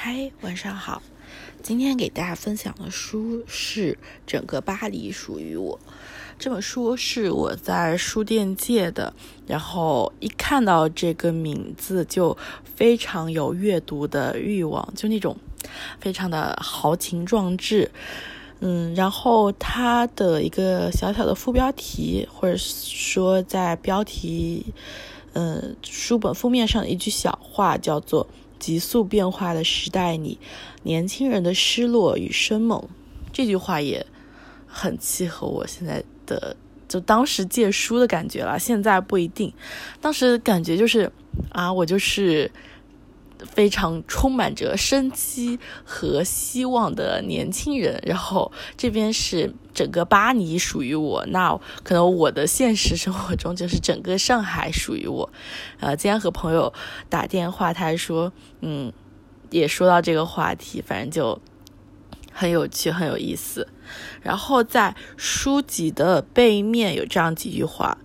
嗨，晚上好。今天给大家分享的书是《整个巴黎属于我》。这本书是我在书店借的，然后一看到这个名字就非常有阅读的欲望，就那种非常的豪情壮志。嗯，然后它的一个小小的副标题，或者说在标题，嗯，书本封面上的一句小话叫做。急速变化的时代里，年轻人的失落与生猛，这句话也很契合我现在的，就当时借书的感觉了。现在不一定，当时感觉就是啊，我就是。非常充满着生机和希望的年轻人，然后这边是整个巴黎属于我，那可能我的现实生活中就是整个上海属于我。呃，今天和朋友打电话，他还说，嗯，也说到这个话题，反正就很有趣，很有意思。然后在书籍的背面有这样几句话。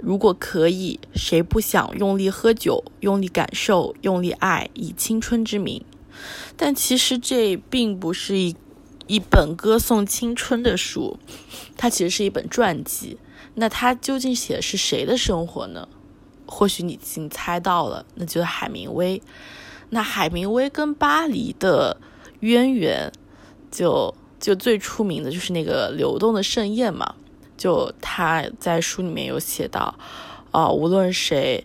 如果可以，谁不想用力喝酒，用力感受，用力爱，以青春之名？但其实这并不是一一本歌颂青春的书，它其实是一本传记。那它究竟写的是谁的生活呢？或许你已经猜到了，那就是海明威。那海明威跟巴黎的渊源，就就最出名的就是那个流动的盛宴嘛。就他在书里面有写到，啊，无论谁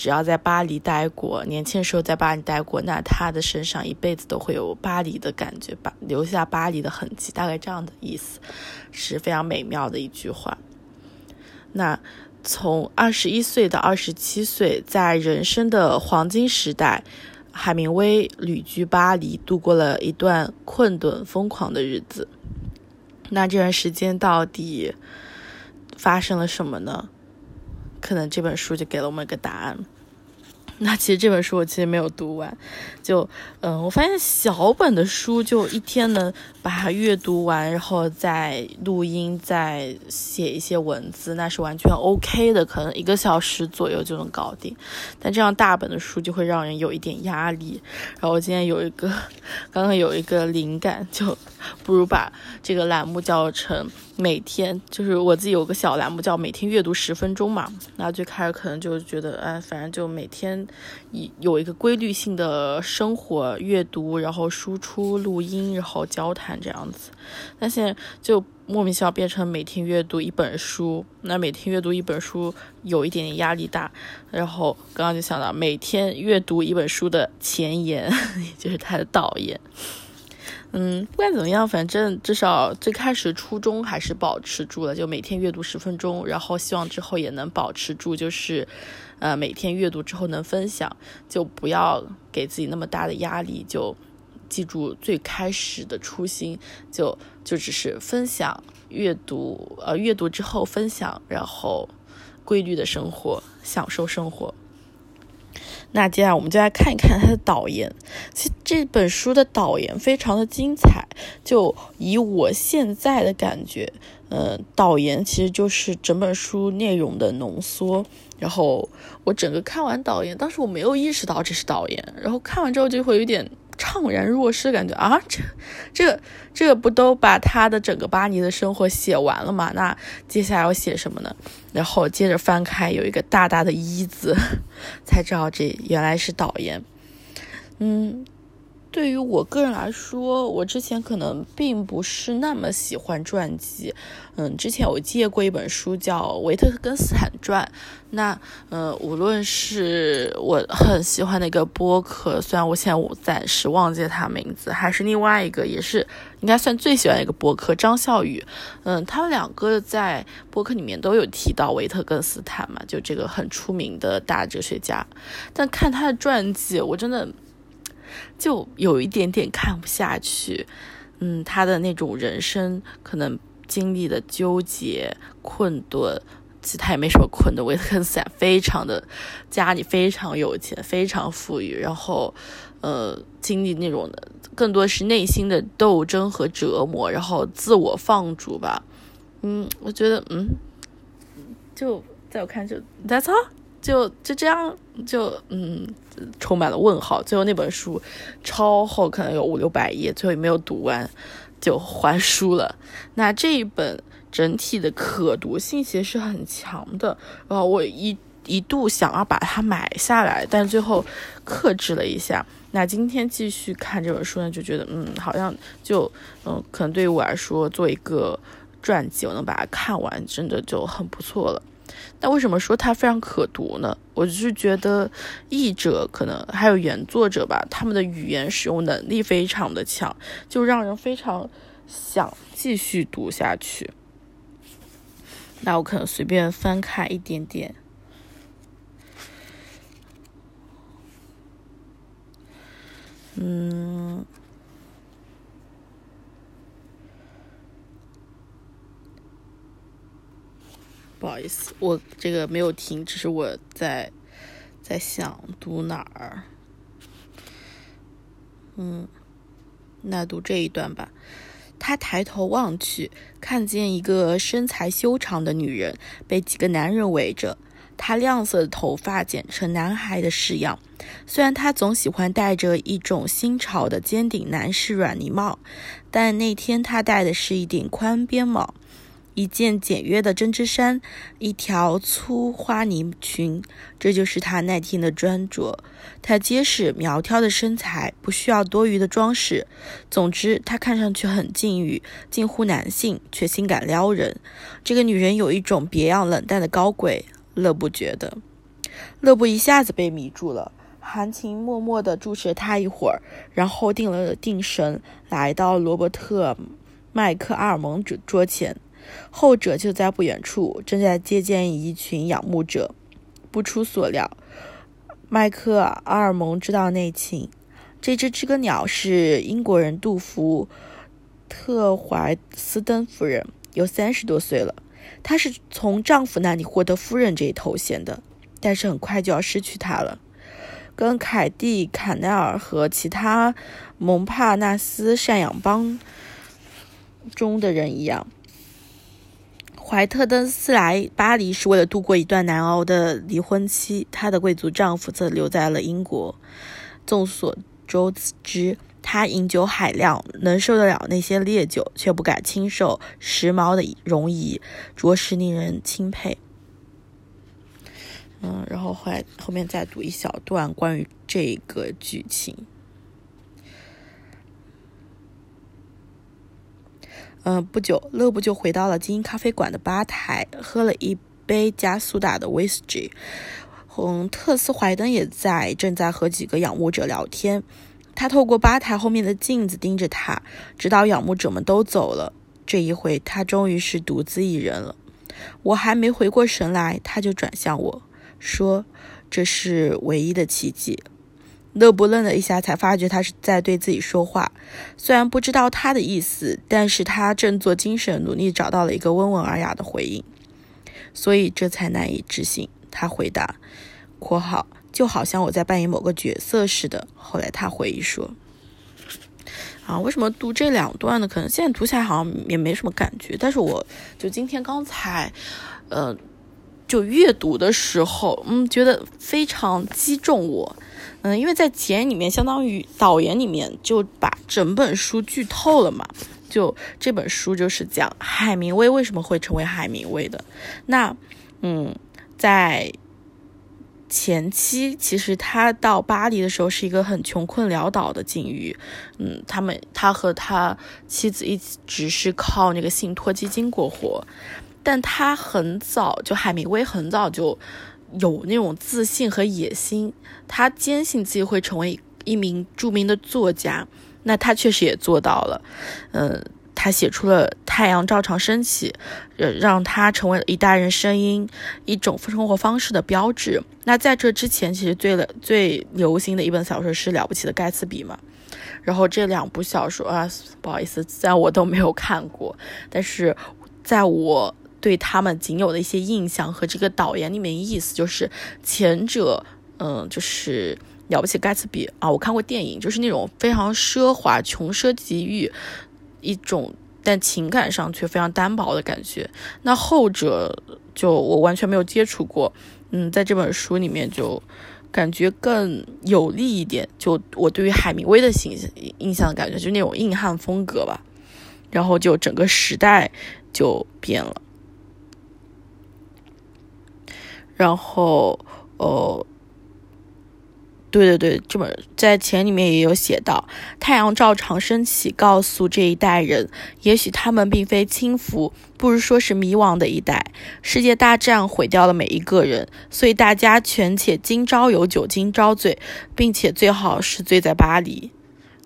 只要在巴黎待过，年轻的时候在巴黎待过，那他的身上一辈子都会有巴黎的感觉，巴留下巴黎的痕迹，大概这样的意思，是非常美妙的一句话。那从二十一岁到二十七岁，在人生的黄金时代，海明威旅居巴黎，度过了一段困顿疯狂的日子。那这段时间到底？发生了什么呢？可能这本书就给了我们一个答案。那其实这本书我其实没有读完，就嗯，我发现小本的书就一天能把它阅读完，然后再录音，再写一些文字，那是完全 OK 的，可能一个小时左右就能搞定。但这样大本的书就会让人有一点压力。然后我今天有一个，刚刚有一个灵感，就不如把这个栏目叫成每天，就是我自己有个小栏目叫每天阅读十分钟嘛。那最开始可能就觉得，哎，反正就每天。一有一个规律性的生活阅读，然后输出录音，然后交谈这样子。那现在就莫名其妙变成每天阅读一本书。那每天阅读一本书有一点点压力大。然后刚刚就想到每天阅读一本书的前言，也就是它的导言。嗯，不管怎么样，反正至少最开始初衷还是保持住了，就每天阅读十分钟。然后希望之后也能保持住，就是。呃，每天阅读之后能分享，就不要给自己那么大的压力，就记住最开始的初心，就就只是分享阅读，呃，阅读之后分享，然后规律的生活，享受生活。那接下来我们就来看一看他的导言。其实这本书的导言非常的精彩，就以我现在的感觉，呃，导言其实就是整本书内容的浓缩。然后我整个看完导言，当时我没有意识到这是导言，然后看完之后就会有点怅然若失感觉啊，这、这、这不都把他的整个巴黎的生活写完了吗？那接下来要写什么呢？然后接着翻开，有一个大大的一字，才知道这原来是导言。嗯。对于我个人来说，我之前可能并不是那么喜欢传记。嗯，之前我借过一本书叫《维特根斯坦传》，那呃，无论是我很喜欢的一个播客，虽然我现在我暂时忘记他名字，还是另外一个也是应该算最喜欢的一个播客张笑宇。嗯，他们两个在播客里面都有提到维特根斯坦嘛，就这个很出名的大哲学家。但看他的传记，我真的。就有一点点看不下去，嗯，他的那种人生可能经历的纠结、困顿，其实他也没什么困的。维特根斯坦非常的家里非常有钱，非常富裕，然后呃，经历那种的更多是内心的斗争和折磨，然后自我放逐吧。嗯，我觉得，嗯，就在我看就 That's all。就就这样就嗯，充满了问号。最后那本书超厚，可能有五六百页，最后也没有读完，就还书了。那这一本整体的可读性其实是很强的，然后我一一度想要把它买下来，但最后克制了一下。那今天继续看这本书呢，就觉得嗯，好像就嗯，可能对于我来说，做一个传记，我能把它看完，真的就很不错了。那为什么说它非常可读呢？我就是觉得译者可能还有原作者吧，他们的语言使用能力非常的强，就让人非常想继续读下去。那我可能随便翻看一点点。嗯，不好意思，我这个没有停，只是我在在想读哪儿。嗯，那读这一段吧。他抬头望去，看见一个身材修长的女人被几个男人围着。他亮色的头发剪成男孩的式样，虽然他总喜欢戴着一种新潮的尖顶男士软呢帽，但那天他戴的是一顶宽边帽，一件简约的针织衫，一条粗花呢裙，这就是她那天的穿着。她结实苗条的身材不需要多余的装饰，总之，她看上去很禁欲，近乎男性，却性感撩人。这个女人有一种别样冷淡的高贵。乐布觉得，乐布一下子被迷住了。含情脉脉地注视她一会儿，然后定了定神，来到罗伯特·麦克阿尔蒙桌桌前。后者就在不远处，正在接见一群仰慕者。不出所料，麦克阿尔蒙知道内情。这只知更鸟是英国人杜甫·特怀斯登夫人，有三十多岁了。她是从丈夫那里获得夫人这一头衔的，但是很快就要失去它了。跟凯蒂·坎奈尔和其他蒙帕纳斯赡养帮中的人一样，怀特登斯来巴黎是为了度过一段难熬的离婚期，她的贵族丈夫则留在了英国。众所周知。她饮酒海量，能受得了那些烈酒，却不敢轻受时髦的容仪，着实令人钦佩。嗯，然后后来后面再读一小段关于这个剧情。嗯，不久，乐布就回到了精英咖啡馆的吧台，喝了一杯加苏打的威士忌。嗯，特斯怀登也在，正在和几个仰慕者聊天。他透过吧台后面的镜子盯着他，直到仰慕者们都走了。这一回，他终于是独自一人了。我还没回过神来，他就转向我说：“这是唯一的奇迹。”勒布愣了一下，才发觉他是在对自己说话。虽然不知道他的意思，但是他振作精神，努力找到了一个温文尔雅的回应，所以这才难以置信。他回答：“括号。”就好像我在扮演某个角色似的。后来他回忆说：“啊，为什么读这两段呢？可能现在读起来好像也没什么感觉，但是我就今天刚才，呃，就阅读的时候，嗯，觉得非常击中我。嗯，因为在前里面，相当于导言里面就把整本书剧透了嘛。就这本书就是讲海明威为什么会成为海明威的。那，嗯，在。前期其实他到巴黎的时候是一个很穷困潦倒的境遇，嗯，他们他和他妻子一直是靠那个信托基金过活，但他很早就海明威很早就有那种自信和野心，他坚信自己会成为一名著名的作家，那他确实也做到了，嗯。他写出了太阳照常升起，呃，让他成为了一代人声音、一种生活方式的标志。那在这之前，其实最了最流行的一本小说是《了不起的盖茨比》嘛。然后这两部小说啊，不好意思，在我都没有看过，但是在我对他们仅有的一些印象和这个导言里面意思，就是前者，嗯，就是了不起盖茨比啊，我看过电影，就是那种非常奢华、穷奢极欲。一种，但情感上却非常单薄的感觉。那后者就我完全没有接触过，嗯，在这本书里面就感觉更有力一点。就我对于海明威的形象印象的感觉，就那种硬汉风格吧。然后就整个时代就变了。然后，哦。对对对，这本在前里面也有写到，太阳照常升起，告诉这一代人，也许他们并非轻浮，不如说是迷惘的一代。世界大战毁掉了每一个人，所以大家权且今朝有酒今朝醉，并且最好是醉在巴黎。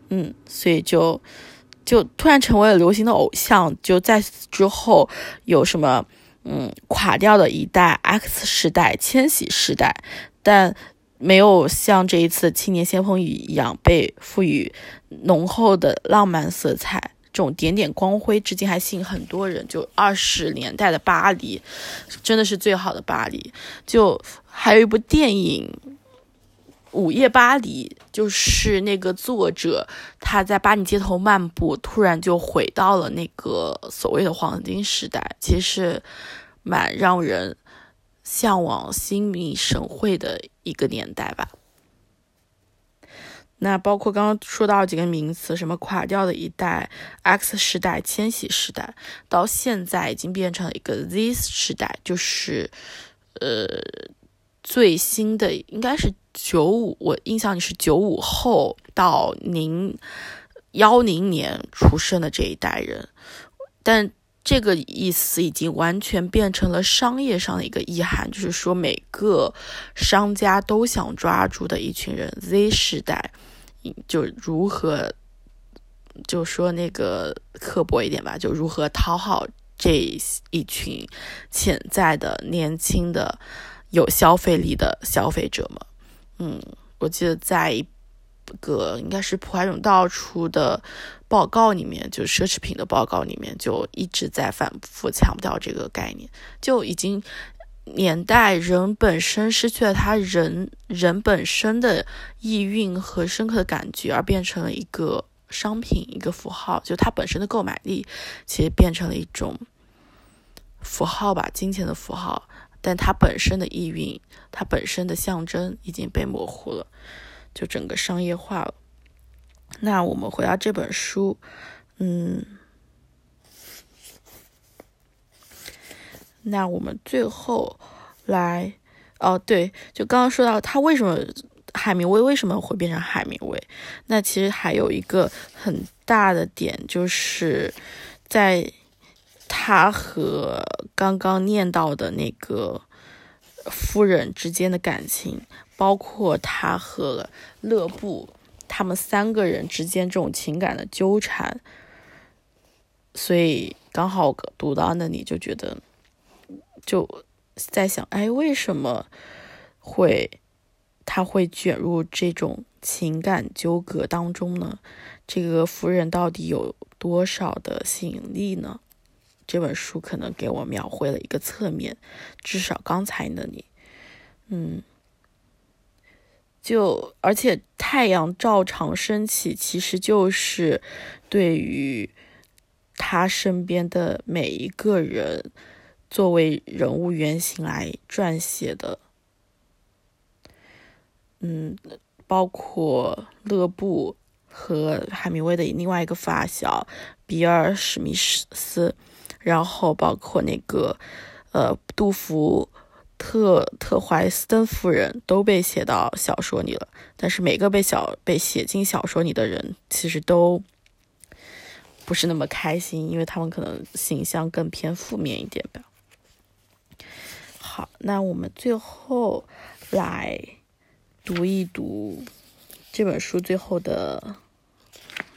嗯，所以就就突然成为了流行的偶像。就在之后，有什么嗯垮掉的一代、X 时代、千禧时代，但。没有像这一次《青年先锋语》一样被赋予浓厚的浪漫色彩，这种点点光辉，至今还吸引很多人。就二十年代的巴黎，真的是最好的巴黎。就还有一部电影《午夜巴黎》，就是那个作者他在巴黎街头漫步，突然就回到了那个所谓的黄金时代，其实蛮让人。向往心领神会的一个年代吧。那包括刚刚说到几个名词，什么垮掉的一代、X 时代、千禧时代，到现在已经变成了一个 Z 时代，就是呃最新的应该是九五，我印象里是九五后到零幺零年出生的这一代人，但。这个意思已经完全变成了商业上的一个意涵，就是说每个商家都想抓住的一群人，Z 时代，就如何，就说那个刻薄一点吧，就如何讨好这一群潜在的年轻的有消费力的消费者们。嗯，我记得在一个应该是普华永道出的。报告里面，就奢侈品的报告里面，就一直在反复强调这个概念，就已经年代人本身失去了他人人本身的意蕴和深刻的感觉，而变成了一个商品，一个符号，就它本身的购买力其实变成了一种符号吧，金钱的符号，但它本身的意蕴，它本身的象征已经被模糊了，就整个商业化了。那我们回到这本书，嗯，那我们最后来，哦，对，就刚刚说到他为什么海明威为什么会变成海明威？那其实还有一个很大的点，就是在他和刚刚念到的那个夫人之间的感情，包括他和勒布。他们三个人之间这种情感的纠缠，所以刚好读到那里就觉得，就在想，哎，为什么会他会卷入这种情感纠葛当中呢？这个夫人到底有多少的吸引力呢？这本书可能给我描绘了一个侧面，至少刚才那里，嗯。就而且太阳照常升起，其实就是对于他身边的每一个人作为人物原型来撰写的。嗯，包括勒布和海明威的另外一个发小比尔史密斯，然后包括那个呃杜甫。特特怀斯登夫人都被写到小说里了，但是每个被小被写进小说里的人，其实都不是那么开心，因为他们可能形象更偏负面一点吧。好，那我们最后来读一读这本书最后的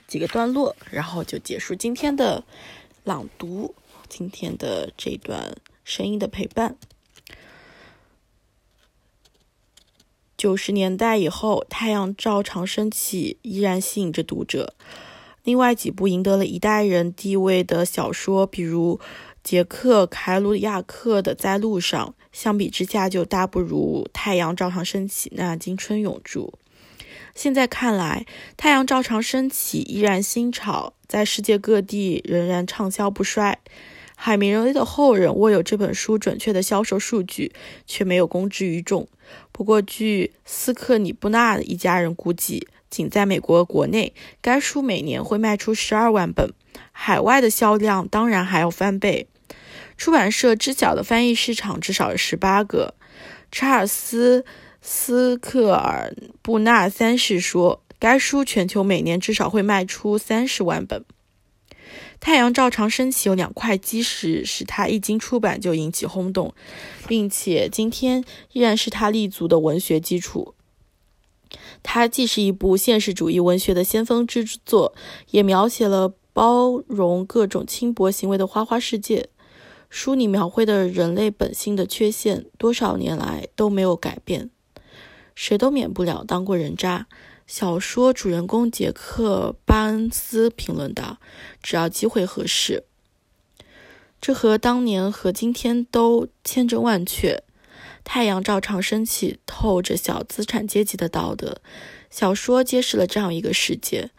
几个段落，然后就结束今天的朗读，今天的这段声音的陪伴。九十年代以后，太阳照常升起，依然吸引着读者。另外几部赢得了一代人地位的小说，比如杰克·凯鲁亚克的《在路上》，相比之下就大不如《太阳照常升起》那金春永驻。现在看来，《太阳照常升起》依然新潮，在世界各地仍然畅销不衰。海明威的后人握有这本书准确的销售数据，却没有公之于众。不过，据斯克里布纳一家人估计，仅在美国国内，该书每年会卖出十二万本，海外的销量当然还要翻倍。出版社知晓的翻译市场至少有十八个。查尔斯·斯克尔布纳三世说，该书全球每年至少会卖出三十万本。太阳照常升起有两块基石，使它一经出版就引起轰动，并且今天依然是他立足的文学基础。它既是一部现实主义文学的先锋之作，也描写了包容各种轻薄行为的花花世界。书里描绘的人类本性的缺陷，多少年来都没有改变。谁都免不了当过人渣。小说主人公杰克·巴恩斯评论道：“只要机会合适，这和当年和今天都千真万确。太阳照常升起，透着小资产阶级的道德。小说揭示了这样一个世界：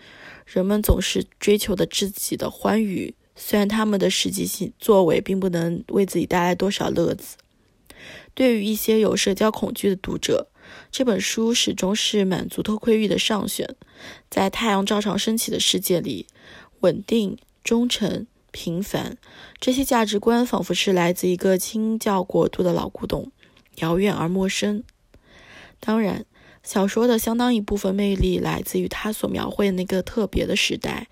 人们总是追求的自己的欢愉，虽然他们的实际性作为并不能为自己带来多少乐子。对于一些有社交恐惧的读者。”这本书始终是满足偷窥欲的上选。在太阳照常升起的世界里，稳定、忠诚、平凡，这些价值观仿佛是来自一个清教国度的老古董，遥远而陌生。当然，小说的相当一部分魅力来自于它所描绘的那个特别的时代。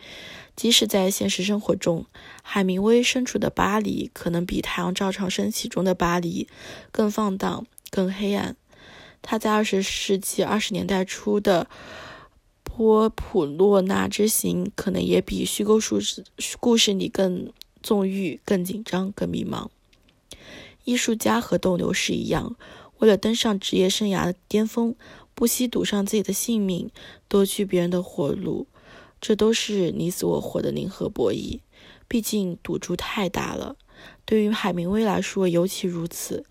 即使在现实生活中，海明威身处的巴黎可能比《太阳照常升起》中的巴黎更放荡、更黑暗。他在二十世纪二十年代初的波普洛纳之行，可能也比虚构故事故事里更纵欲、更紧张、更迷茫。艺术家和斗牛士一样，为了登上职业生涯的巅峰，不惜赌上自己的性命，夺取别人的活路。这都是你死我活的零和博弈。毕竟赌注太大了，对于海明威来说尤其如此。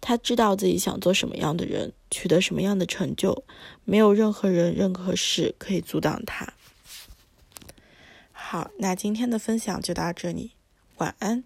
他知道自己想做什么样的人，取得什么样的成就，没有任何人、任何事可以阻挡他。好，那今天的分享就到这里，晚安。